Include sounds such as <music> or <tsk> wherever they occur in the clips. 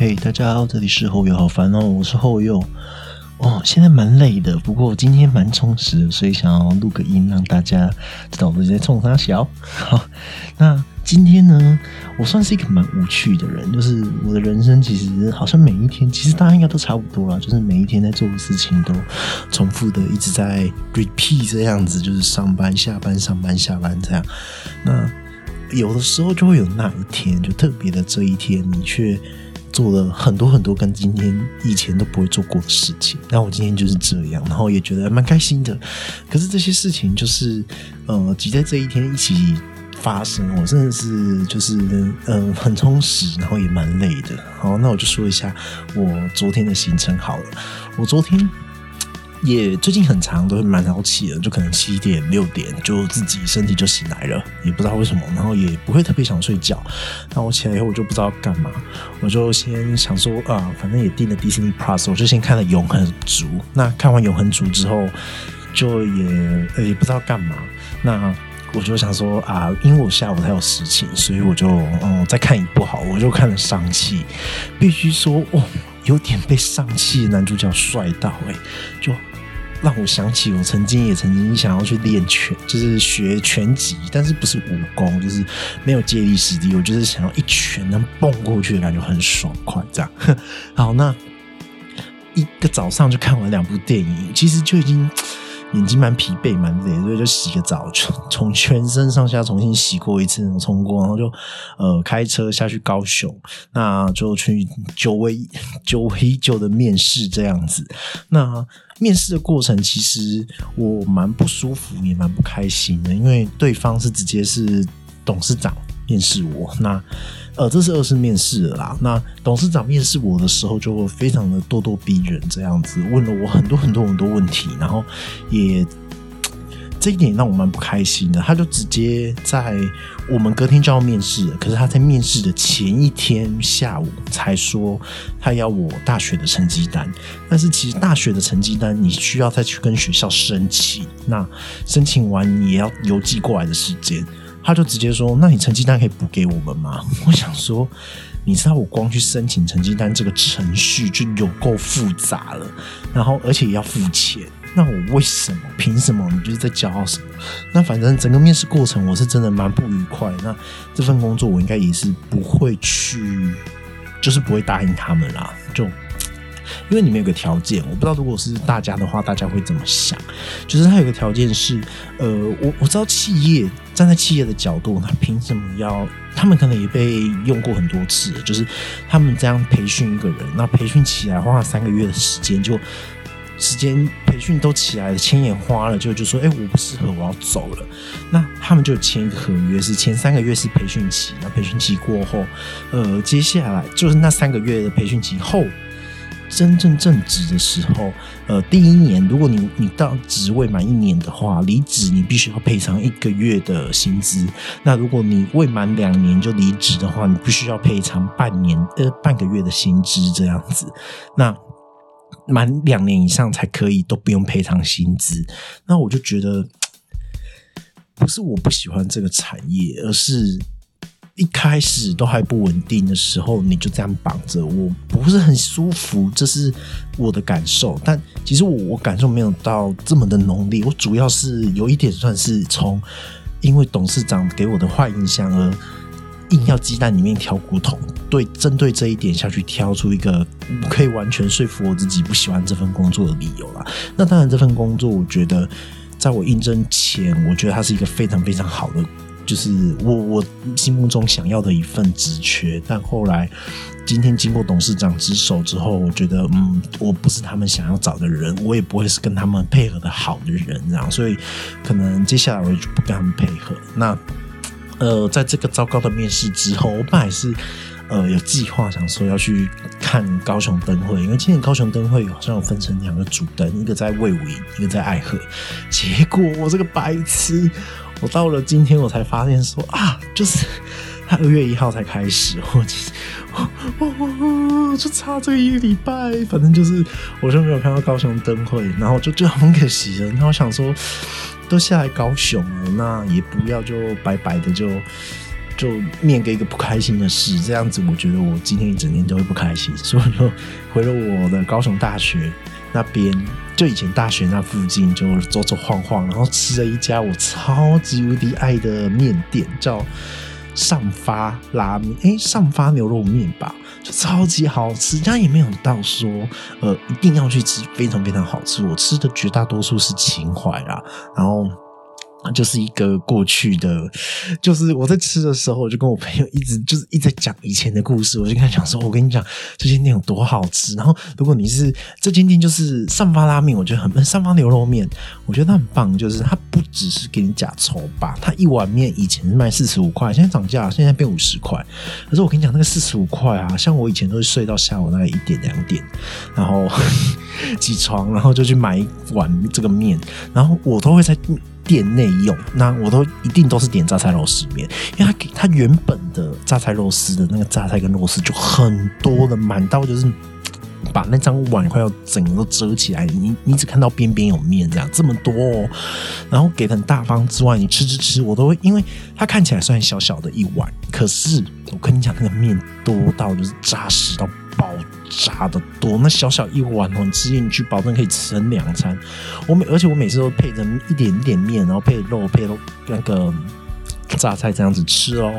嘿，大家好，这里是后友，好烦哦，我是后友。哦，现在蛮累的，不过今天蛮充实的，所以想要录个音，让大家知道我在冲他小。好，那今天呢，我算是一个蛮无趣的人，就是我的人生其实好像每一天，其实大家应该都差不多啦，就是每一天在做的事情都重复的一直在 repeat 这样子，就是上班、下班、上班、下班这样。那有的时候就会有那一天，就特别的这一天，你却。做了很多很多跟今天以前都不会做过的事情，那我今天就是这样，然后也觉得蛮开心的。可是这些事情就是，呃，挤在这一天一起发生，我真的是就是嗯很充实，然后也蛮累的。好，那我就说一下我昨天的行程好了。我昨天。也最近很长，都是蛮早起的，就可能七点六点就自己身体就醒来了，也不知道为什么，然后也不会特别想睡觉。那我起来以后我就不知道干嘛，我就先想说啊，反正也订了 Disney Plus，我就先看了《永恒族》。那看完《永恒族》之后，就也也不知道干嘛。那我就想说啊，因为我下午才有事情，所以我就嗯再看一部好，我就看了《上气》。必须说哦，有点被上气男主角帅到哎，就。让我想起我曾经也曾经想要去练拳，就是学拳击，但是不是武功，就是没有借力使力，我就是想要一拳能蹦过去的感觉很爽快，这样。<laughs> 好，那一个早上就看完两部电影，其实就已经。眼睛蛮疲惫，蛮累，所以就洗个澡，从从全身上下重新洗过一次，冲过，然后就呃开车下去高雄，那就去久违久违久的面试这样子。那面试的过程其实我蛮不舒服，也蛮不开心的，因为对方是直接是董事长面试我，那。呃，这是二次面试了啦。那董事长面试我的时候，就非常的咄咄逼人，这样子问了我很多很多很多问题，然后也这一点让我蛮不开心的。他就直接在我们隔天就要面试，可是他在面试的前一天下午才说他要我大学的成绩单。但是其实大学的成绩单你需要再去跟学校申请，那申请完也要邮寄过来的时间。他就直接说：“那你成绩单可以补给我们吗？” <laughs> 我想说，你知道我光去申请成绩单这个程序就有够复杂了，然后而且也要付钱。那我为什么？凭什么？你就是在骄傲什么？那反正整个面试过程我是真的蛮不愉快。那这份工作我应该也是不会去，就是不会答应他们啦。就。因为你们有个条件，我不知道如果是大家的话，大家会怎么想？就是他有个条件是，呃，我我知道企业站在企业的角度，他凭什么要？他们可能也被用过很多次，就是他们这样培训一个人，那培训起来花了三个月的时间，就时间培训都起来了，钱也花了，就就说，哎，我不适合，我要走了。那他们就签一个合约，是前三个月是培训期，那培训期过后，呃，接下来就是那三个月的培训期后。真正正职的时候，呃，第一年如果你你到职位满一年的话，离职你必须要赔偿一个月的薪资。那如果你未满两年就离职的话，你必须要赔偿半年呃半个月的薪资这样子。那满两年以上才可以都不用赔偿薪资。那我就觉得不是我不喜欢这个产业，而是。一开始都还不稳定的时候，你就这样绑着，我不是很舒服，这是我的感受。但其实我我感受没有到这么的浓烈，我主要是有一点算是从因为董事长给我的坏印象而硬要鸡蛋里面挑骨头，对，针对这一点下去挑出一个可以完全说服我自己不喜欢这份工作的理由啦。那当然，这份工作我觉得在我应征前，我觉得它是一个非常非常好的。就是我我心目中想要的一份职缺，但后来今天经过董事长之手之后，我觉得嗯，我不是他们想要找的人，我也不会是跟他们配合的好的人，这样，所以可能接下来我就不跟他们配合。那呃，在这个糟糕的面试之后，我本来是呃有计划想说要去看高雄灯会，因为今年高雄灯会好像有分成两个主灯，一个在魏武营，一个在爱河。结果我这个白痴。我到了今天，我才发现说啊，就是他二月一号才开始，我我我我就差这一个礼拜，反正就是我就没有看到高雄灯会，然后就就很可惜了。那我想说，都下来高雄了，那也不要就白白的就就面给一个不开心的事，这样子我觉得我今天一整天都会不开心，所以就回了我的高雄大学那边，就以前大学那附近就走走晃晃，然后吃了一家我超级无敌爱的面店，叫上发拉面，诶，上发牛肉面吧，就超级好吃，家也没有到说呃一定要去吃，非常非常好吃，我吃的绝大多数是情怀啦，然后。就是一个过去的，就是我在吃的时候，我就跟我朋友一直就是一直在讲以前的故事。我就跟他讲说：“我跟你讲，这间店有多好吃。然后，如果你是这间店，就是上发拉面，我觉得很上方牛肉面，我觉得它很棒。就是它不只是给你假筹吧，它一碗面以前是卖四十五块，现在涨价，现在变五十块。可是我跟你讲，那个四十五块啊，像我以前都是睡到下午大概一点两点，然后 <laughs> 起床，然后就去买一碗这个面，然后我都会在。店内用，那我都一定都是点榨菜肉丝面，因为它它原本的榨菜肉丝的那个榨菜跟肉丝就很多的，满到就是把那张碗快要整个都遮起来，你你只看到边边有面这样这么多，哦，然后给很大方之外，你吃吃吃，我都会，因为它看起来虽然小小的一碗，可是我跟你讲，那个面多到就是扎实到爆。炸的多，那小小一碗哦，你吃进去保证可以吃成两餐。我每而且我每次都配着一点点面，然后配肉配肉那个榨菜这样子吃哦。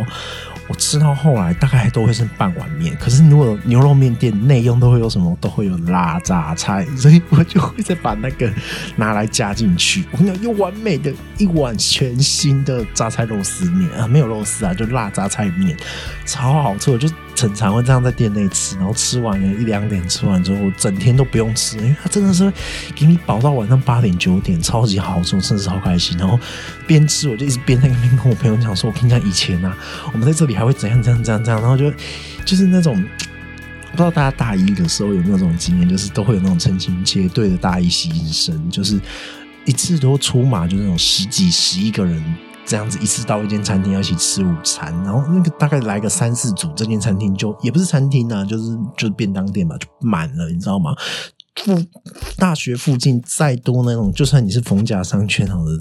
我吃到后来大概都会剩半碗面，可是如果牛肉面店内用都会有什么？都会有辣榨菜，所以我就会再把那个拿来加进去。我跟你讲，又完美的一碗全新的榨菜肉丝面啊，没有肉丝啊，就辣榨菜面，超好吃。我就。常常会这样在店内吃，然后吃完了一两点，吃完之后整天都不用吃，因为它真的是给你饱到晚上八点九点，超级好吃，真的是好开心。然后边吃我就一直边在那边跟我朋友讲说：“我跟你讲，以前啊，我们在这里还会怎样怎样怎样怎样。”然后就就是那种不知道大家大一的时候有没有这种经验，就是都会有那种成群结队的大一新生，就是一次都出马，就那种十几十一个人。这样子一次到一间餐厅要一起吃午餐，然后那个大概来个三四组，这间餐厅就也不是餐厅啊，就是就是便当店嘛，就满了，你知道吗？附大学附近再多那种，就算你是逢甲商圈好的，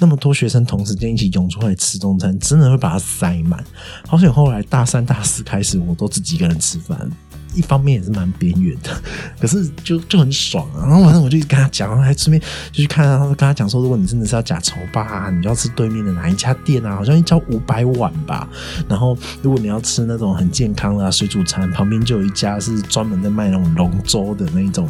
那么多学生同时间一起涌出来吃中餐，真的会把它塞满。好像后来大三、大四开始，我都自己一个人吃饭。一方面也是蛮边缘的，<laughs> 可是就就很爽啊！然后晚上我就跟他讲，然后还顺便就去看，然后跟他讲说，如果你真的是要假筹吧，你就要吃对面的哪一家店啊？好像一家五百碗吧。然后如果你要吃那种很健康的水煮餐，旁边就有一家是专门在卖那种龙舟的那种。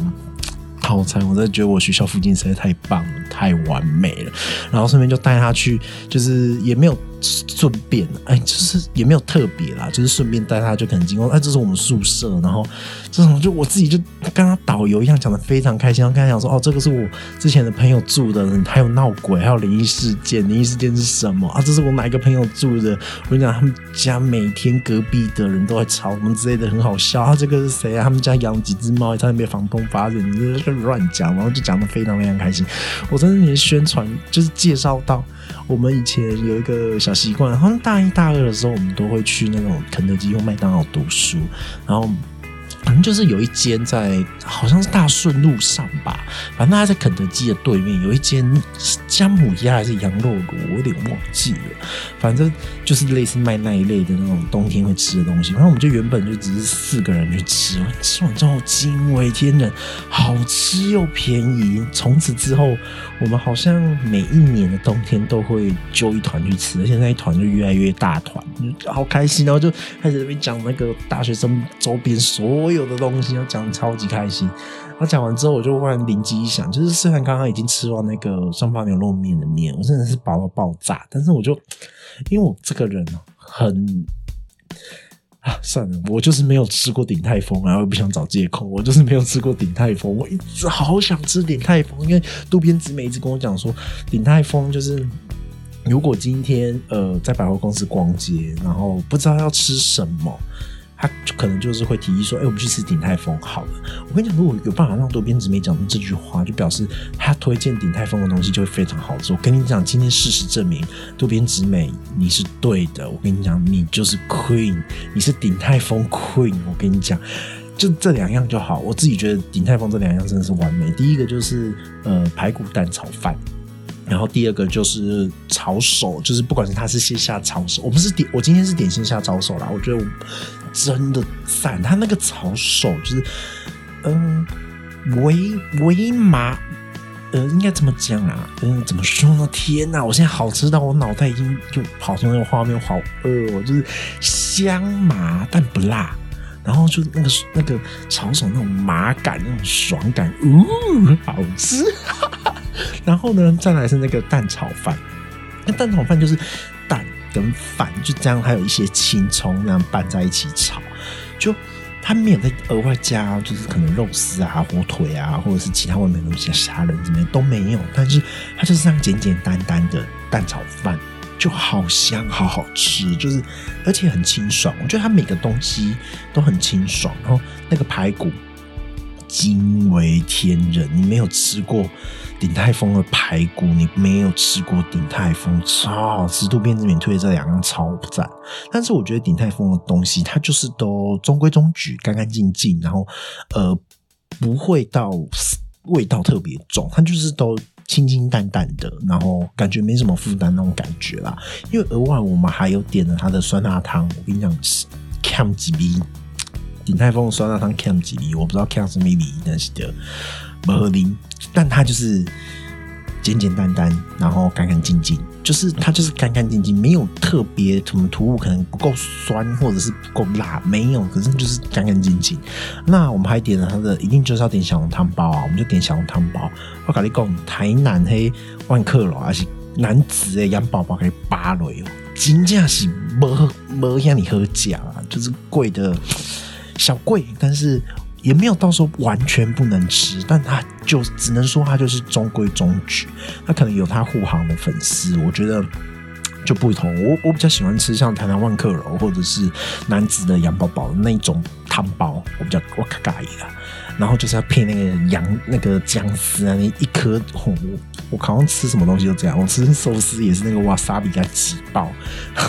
套餐，我真的觉得我学校附近实在太棒了，太完美了。然后顺便就带他去，就是也没有顺便，哎，就是也没有特别啦，就是顺便带他，就可能经过，哎，这是我们宿舍。然后这种就我自己就跟他导游一样讲的非常开心，然后跟他讲说，哦，这个是我之前的朋友住的，还有闹鬼，还有灵异事件。灵异事件是什么啊？这是我哪一个朋友住的？我跟你讲，他们家每天隔壁的人都在吵什么之类的，很好笑。啊，这个是谁啊？他们家养几只猫，差点被房东发现。你这乱讲，然后就讲的非常非常开心。我真的连宣传就是介绍到我们以前有一个小习惯，好像大一大二的时候，我们都会去那种肯德基或麦当劳读书，然后。反正就是有一间在，好像是大顺路上吧。反正他在肯德基的对面有一间姜母鸭还是羊肉炉，我有点忘记了。反正就是类似卖那一类的那种冬天会吃的东西。然后我们就原本就只是四个人去吃，吃完之后惊为天人，好吃又便宜。从此之后，我们好像每一年的冬天都会揪一团去吃，而且那一团就越来越大团，好开心。然后就开始那边讲那个大学生周边所。有的东西要讲超级开心，他讲完之后，我就忽然灵机一想，就是虽然刚刚已经吃完那个双发牛肉面的面，我真的是饱到爆炸，但是我就因为我这个人很啊，算了，我就是没有吃过鼎泰丰，然后不想找借口，我就是没有吃过鼎泰丰，我一直好想吃鼎泰丰，因为渡边直美一直跟我讲说，鼎泰丰就是如果今天呃在百货公司逛街，然后不知道要吃什么。他可能就是会提议说：“哎，我们去吃鼎泰丰好了。”我跟你讲，如果有办法让多边直美讲出这句话，就表示他推荐鼎泰丰的东西就会非常好吃。我跟你讲，今天事实证明多边直美你是对的。我跟你讲，你就是 queen，你是鼎泰丰 queen。我跟你讲，就这两样就好。我自己觉得鼎泰丰这两样真的是完美。第一个就是呃排骨蛋炒饭。然后第二个就是炒手，就是不管是他是线下炒手，我不是点，我今天是点线下炒手啦。我觉得我真的赞，他那个炒手就是，嗯，微微麻，呃，应该怎么讲啊？嗯，怎么说呢？天哪！我现在好吃到我脑袋已经就跑出那个画面，好饿哦！就是香麻但不辣，然后就那个那个炒手那种麻感，那种爽感，呜，好吃。<laughs> 然后呢，再来是那个蛋炒饭，那蛋炒饭就是蛋跟饭就这样，还有一些青葱那样拌在一起炒，就它没有再额外加，就是可能肉丝啊、火腿啊，或者是其他外面的一些虾仁之类都没有，但是它就是这样简简单单的蛋炒饭，就好香，好好吃，就是而且很清爽。我觉得它每个东西都很清爽，然后那个排骨惊为天人，你没有吃过。鼎泰丰的排骨，你没有吃过鼎泰丰，超好吃。渡边直美推的这两样超赞，但是我觉得鼎泰丰的东西，它就是都中规中矩，干干净净，然后呃不会到味道特别重，它就是都清清淡淡的，然后感觉没什么负担那种感觉啦。因为额外我们还有点了它的酸辣汤，我跟你讲 Cam 几 B，鼎泰丰的酸辣汤 Cam 几 B，我不知道 Cam 是 maybe 但是的不合理。但它就是简简单单，然后干干净净，就是它就是干干净净，没有特别什么突兀，可能不够酸或者是不够辣，没有，可是就是干干净净。那我们还点了它的，一定就是要点小笼汤包啊，我们就点小笼汤包。我跟你讲，台南黑万客楼还是男子的羊宝宝可以八雷哦，金价是没没让你喝假啊，就是贵的小贵，但是。也没有到时候完全不能吃，但他就只能说他就是中规中矩。他可能有他护航的粉丝，我觉得 <tsk> 就不同。我我比较喜欢吃像台南万客楼或者是男子的羊宝宝那种汤包，我比较我卡嘎伊啦。然后就是要配那个羊那个姜丝啊，那一颗红我好像吃什么东西都这样，我吃寿司也是那个瓦萨比给挤爆，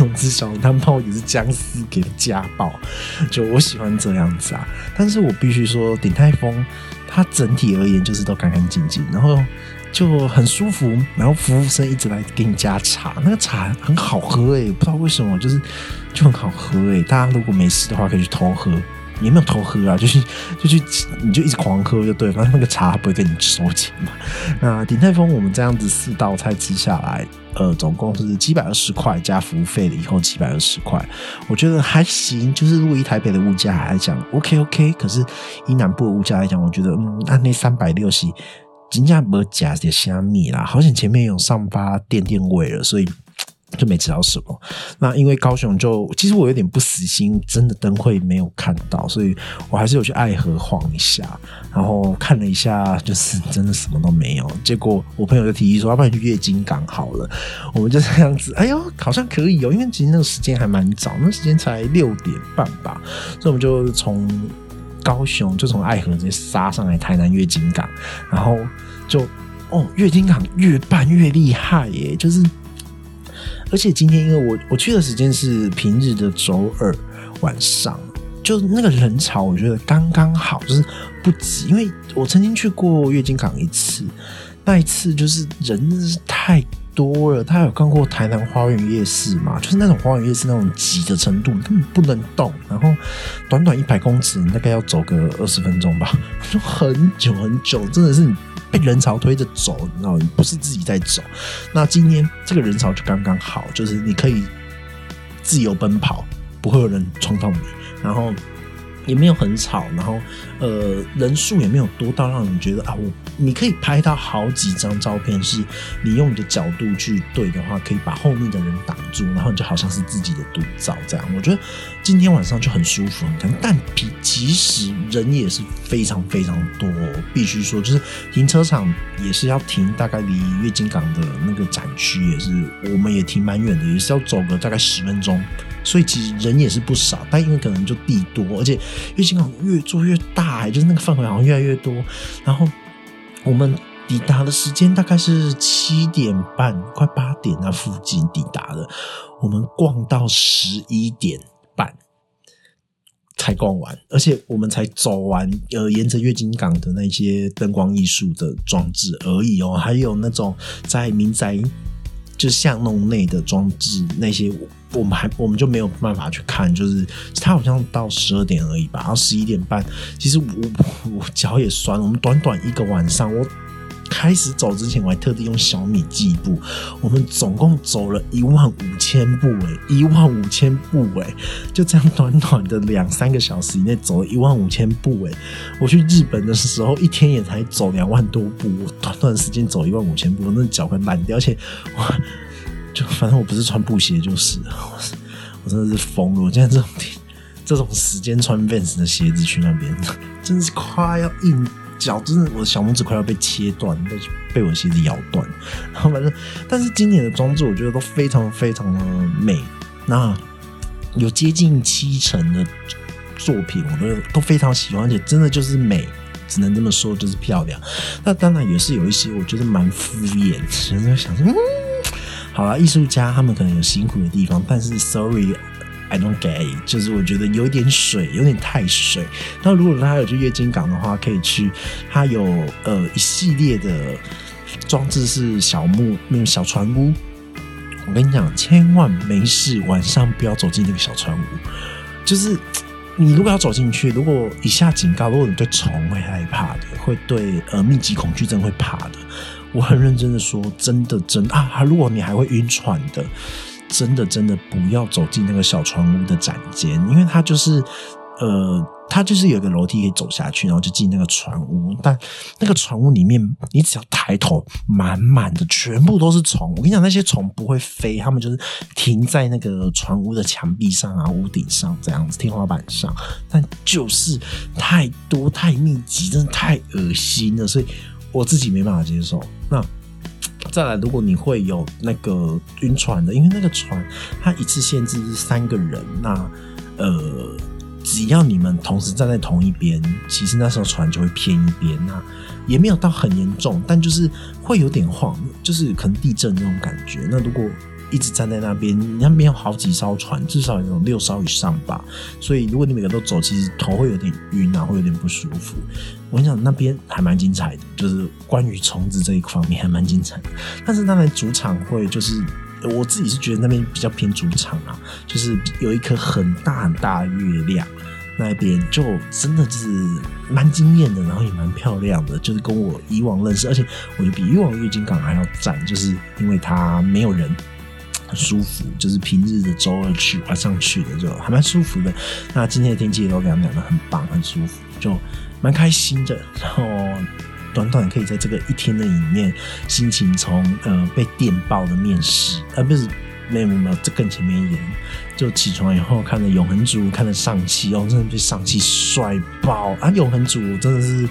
我吃小笼汤包也是姜丝给它加爆，就我喜欢这样子啊。但是我必须说，鼎泰丰它整体而言就是都干干净净，然后就很舒服，然后服务生一直来给你加茶，那个茶很好喝诶，不知道为什么就是就很好喝诶。大家如果没事的话，可以去偷喝。也没有偷喝啊，就是就去你就一直狂喝就对，反正那个茶不会跟你收钱嘛。那鼎泰丰我们这样子四道菜吃下来，呃，总共是七百二十块加服务费了以后七百二十块，我觉得还行。就是如果以台北的物价来讲，OK OK。可是以南部的物价来讲，我觉得嗯，按那三百六十，金价没加些虾米啦，好像前面有上发垫垫位了，所以。就没吃到什么。那因为高雄就其实我有点不死心，真的灯会没有看到，所以我还是有去爱河晃一下，然后看了一下，就是真的什么都没有。结果我朋友就提议说，要不然去月经港好了。我们就这样子，哎呦，好像可以哦，因为其实那个时间还蛮早，那时间才六点半吧，所以我们就从高雄就从爱河直接杀上来台南月经港，然后就哦，月经港越办越厉害耶，就是。而且今天因为我我去的时间是平日的周二晚上，就那个人潮我觉得刚刚好，就是不挤。因为我曾经去过月经港一次，那一次就是人太多了。他有看过台南花园夜市嘛？就是那种花园夜市那种挤的程度，根本不能动。然后短短一百公尺，你大概要走个二十分钟吧，<laughs> 就很久很久，真的是你。被人潮推着走，你知道，不是自己在走。那今天这个人潮就刚刚好，就是你可以自由奔跑，不会有人冲到你，然后。也没有很吵，然后呃人数也没有多到让你觉得啊，我你可以拍到好几张照片，是你用你的角度去对的话，可以把后面的人挡住，然后你就好像是自己的独照这样。我觉得今天晚上就很舒服，很看。但比其实人也是非常非常多，必须说，就是停车场也是要停，大概离月经港的那个展区也是，我们也停蛮远的，也是要走个大概十分钟。所以其实人也是不少，但因为可能就地多，而且月经港越做越大，就是那个范围好像越来越多。然后我们抵达的时间大概是七点半，快八点那附近抵达的。我们逛到十一点半，才逛完，而且我们才走完呃，沿着月经港的那些灯光艺术的装置而已哦，还有那种在民宅就巷弄内的装置，那些我们还我们就没有办法去看，就是它好像到十二点而已吧，然后十一点半，其实我我脚也酸，我们短短一个晚上我。开始走之前，我还特地用小米计步。我们总共走了一万五千步，哎，一万五千步，哎，就这样短短的两三个小时以内走了一万五千步，哎，我去日本的时候一天也才走两万多步，我短短时间走一万五千步，那脚快烂掉，而且哇，就反正我不是穿布鞋就是，我真的是疯了，我现在这种这种时间穿 Vans 的鞋子去那边，真的是快要硬。脚真的，我的小拇指快要被切断，被被我鞋子咬断。<laughs> 然后反正，但是今年的装置我觉得都非常非常的美。那有接近七成的作品，我都都非常喜欢，而且真的就是美，只能这么说，就是漂亮。那当然也是有一些我觉得蛮敷衍，人在想说，嗯，好了，艺术家他们可能有辛苦的地方，但是 sorry。I don't get，就是我觉得有点水，有点太水。那如果大家有去月经港的话，可以去，它有呃一系列的装置是小木那个小船屋。我跟你讲，千万没事，晚上不要走进那个小船屋。就是你如果要走进去，如果以下警告，如果你对虫会害怕的，会对呃密集恐惧症会怕的，我很认真的说，真的真啊，如果你还会晕船的。真的真的不要走进那个小船屋的展间，因为它就是，呃，它就是有个楼梯可以走下去，然后就进那个船屋。但那个船屋里面，你只要抬头，满满的全部都是虫。我跟你讲，那些虫不会飞，它们就是停在那个船屋的墙壁上啊、屋顶上这样子、天花板上。但就是太多太密集，真的太恶心了，所以我自己没办法接受。那。再来，如果你会有那个晕船的，因为那个船它一次限制是三个人，那呃，只要你们同时站在同一边，其实那时候船就会偏一边，那也没有到很严重，但就是会有点晃，就是可能地震那种感觉。那如果一直站在那边，那边有好几艘船，至少有六艘以上吧。所以如果你每个都走，其实头会有点晕啊，会有点不舒服。我跟你讲，那边还蛮精彩的，就是关于虫子这一方面还蛮精彩的。但是当然主场会就是我自己是觉得那边比较偏主场啊，就是有一颗很大很大的月亮，那边就真的是蛮惊艳的，然后也蛮漂亮的，就是跟我以往认识，而且我觉得比以往月经港还要赞，就是因为它没有人。很舒服，就是平日的周二去，晚上去的就还蛮舒服的。那今天的天气也都凉凉的，很棒，很舒服，就蛮开心的。然后短短可以在这个一天的里面，心情从呃被电爆的面试，啊不是没有没有，这更前面一点，就起床以后看了永恒族，看了上汽，哦，真的被上汽帅爆啊！永恒族真的是。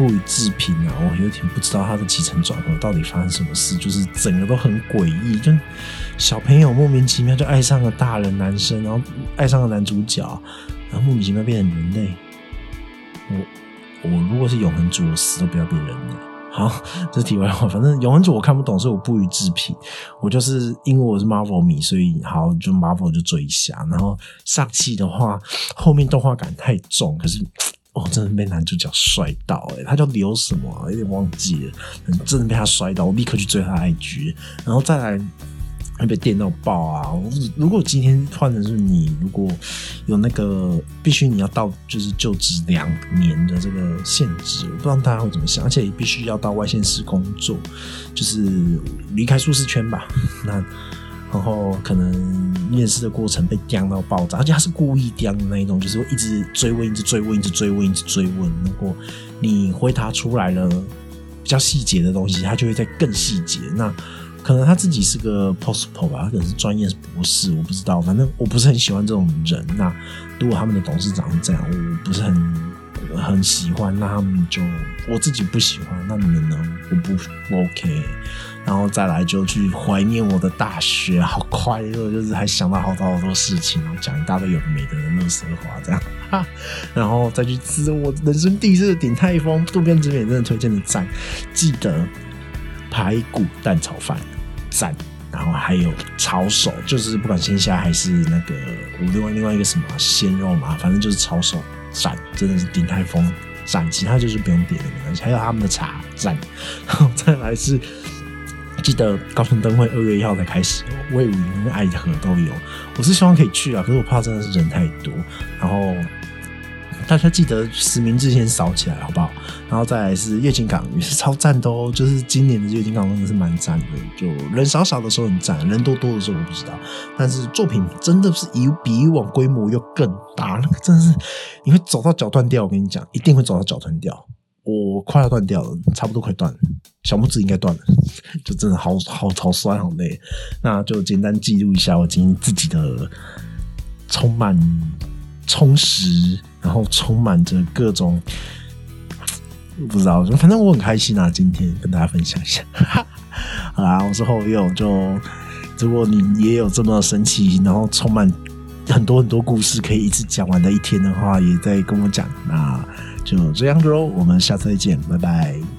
不予置评啊！我有点不知道他的起承转合到底发生什么事，就是整个都很诡异，就小朋友莫名其妙就爱上了大人男生，然后爱上了男主角，然后莫名其妙变成人类。我我如果是永恒主，我死都不要变人类。好，这题外话。反正永恒主我看不懂，所以我不予置评。我就是因为我是 Marvel 迷，所以好就 Marvel 就追一下。然后上期的话，后面动画感太重，可是。哦，真的被男主角摔到哎，他叫刘什么？有点忘记了。真的被他摔到，我立刻去追他 IG，然后再来会被电到爆啊！如果今天换的是你，如果有那个必须你要到就是就职两年的这个限制，我不知道大家会怎么想，而且必须要到外县市工作，就是离开舒适圈吧。<laughs> 那。然后可能面试的过程被刁到爆炸，而且他是故意刁的那一种，就是会一直追问、一直追问、一直追问、一直追问。如果你回答出来了比较细节的东西，他就会在更细节。那可能他自己是个 postpo 吧，他可能是专业博士，我不知道。反正我不是很喜欢这种人。那如果他们的董事长是这样，我不是很很喜欢，那他们就我自己不喜欢。那你们呢？我不 OK。然后再来就去怀念我的大学，好快乐，就是还想到好多好多事情，然后讲一大堆有的没的乐色话，这样，哈 <laughs> 然后再去吃我人生第一次的鼎泰丰渡边直美真的推荐的赞，记得排骨蛋炒饭赞，然后还有炒手，就是不管线下还是那个我另外另外一个什么鲜肉嘛，反正就是炒手赞，真的是鼎泰丰赞，其他就是不用点的没关系。还有他们的茶赞，然后再来是记得高雄灯会二月一号才开始，魏武营跟爱河都有，我是希望可以去啊，可是我怕真的是人太多，然后。大家记得实名制先扫起来，好不好？然后再来是月景港也是超赞的哦，就是今年的月景港真的是蛮赞的，就人少少的时候很赞，人多多的时候我不知道。但是作品真的是以比以往规模又更大，那个真的是你会走到脚断掉，我跟你讲，一定会走到脚断掉。我快要断掉了，差不多快断了，小拇指应该断了，就真的好好好酸好累。那就简单记录一下我今天自己的充满充实。然后充满着各种不知道，反正我很开心啊！今天跟大家分享一下，<laughs> 好啦，我是后又。就如果你也有这么神奇，然后充满很多很多故事可以一直讲完的一天的话，也在跟我讲。那就这样子喽，我们下次再见，拜拜。